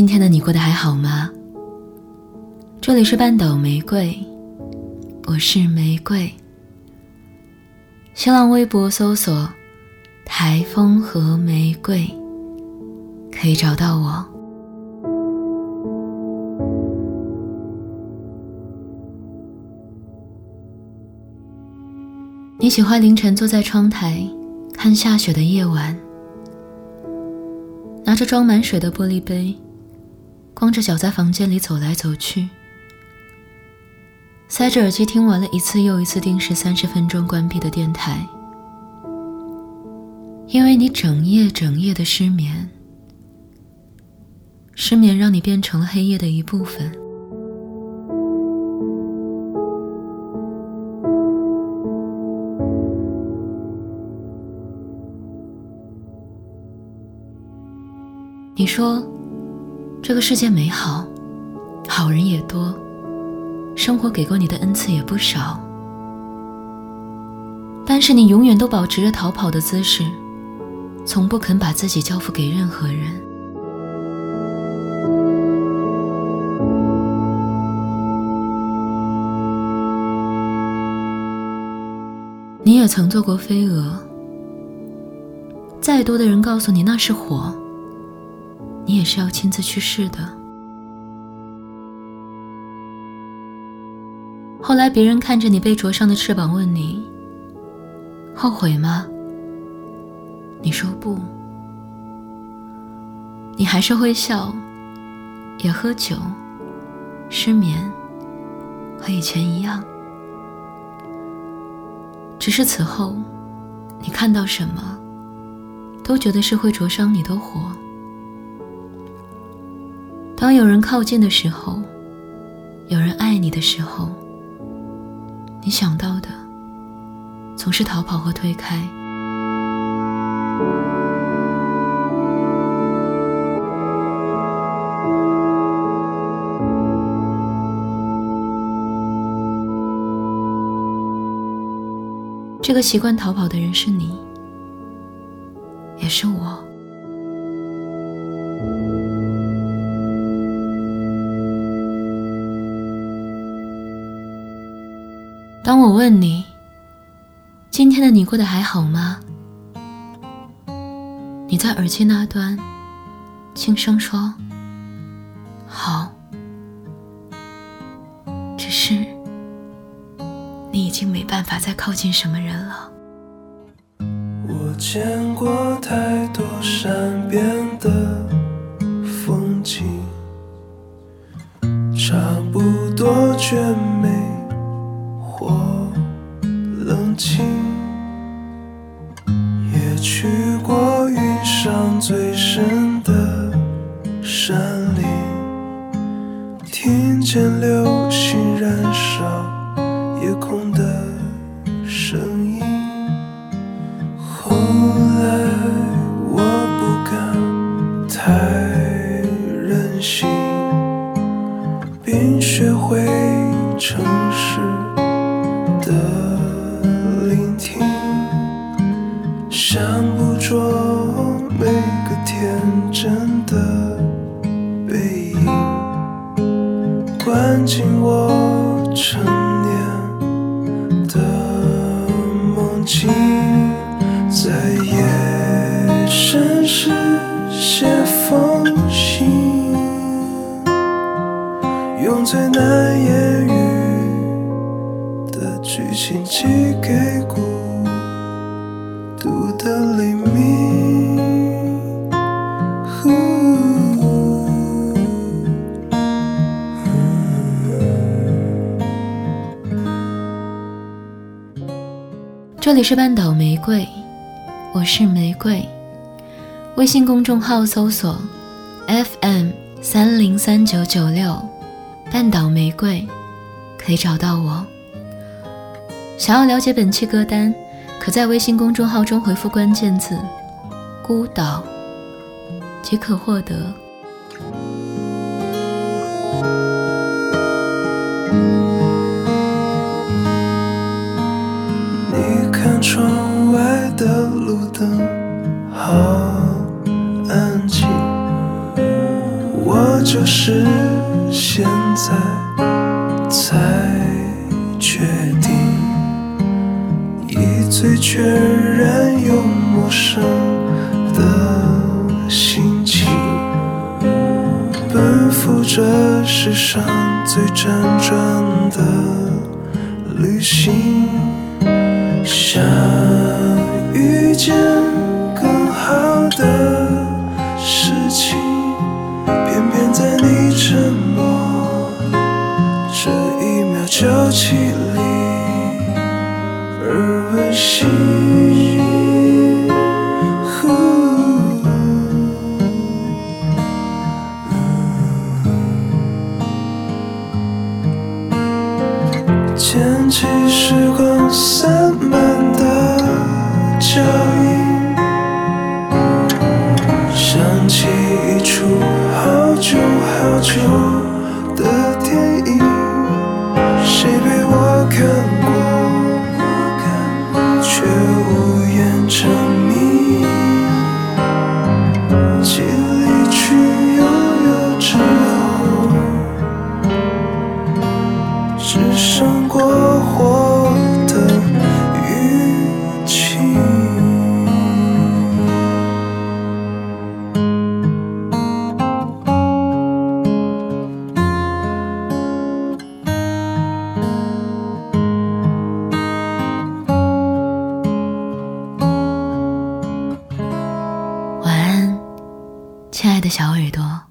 今天的你过得还好吗？这里是半岛玫瑰，我是玫瑰。新浪微博搜索“台风和玫瑰”，可以找到我。你喜欢凌晨坐在窗台看下雪的夜晚，拿着装满水的玻璃杯，光着脚在房间里走来走去，塞着耳机听完了一次又一次定时三十分钟关闭的电台，因为你整夜整夜的失眠，失眠让你变成了黑夜的一部分。你说，这个世界美好，好人也多，生活给过你的恩赐也不少，但是你永远都保持着逃跑的姿势，从不肯把自己交付给任何人。你也曾做过飞蛾，再多的人告诉你那是火。你也是要亲自去试的。后来别人看着你被灼伤的翅膀，问你：“后悔吗？”你说不。你还是会笑，也喝酒，失眠，和以前一样。只是此后，你看到什么，都觉得是会灼伤你的火。当有人靠近的时候，有人爱你的时候，你想到的总是逃跑和推开。这个习惯逃跑的人是你，也是我。当我问你，今天的你过得还好吗？你在耳机那端轻声说：“好。”只是你已经没办法再靠近什么人了。我见过太多善变去过云上最深的山林，听见流星燃烧夜空的声音。后来我不敢太任性，冰雪会诚实的。我成年的梦境，在夜深时写封信，用最难言喻的剧情寄给这里是半岛玫瑰，我是玫瑰。微信公众号搜索 FM 三零三九九六，半岛玫瑰，可以找到我。想要了解本期歌单。可在微信公众号中回复关键字“孤岛”，即可获得。窗外的路灯好安静，我就是现在才决定，以最全然又陌生的心情，奔赴这世上最辗转的旅行，想遇见更好的事情。偏偏在你沉默这一秒就起立而温馨。捡起时光散漫脚亲爱的小耳朵。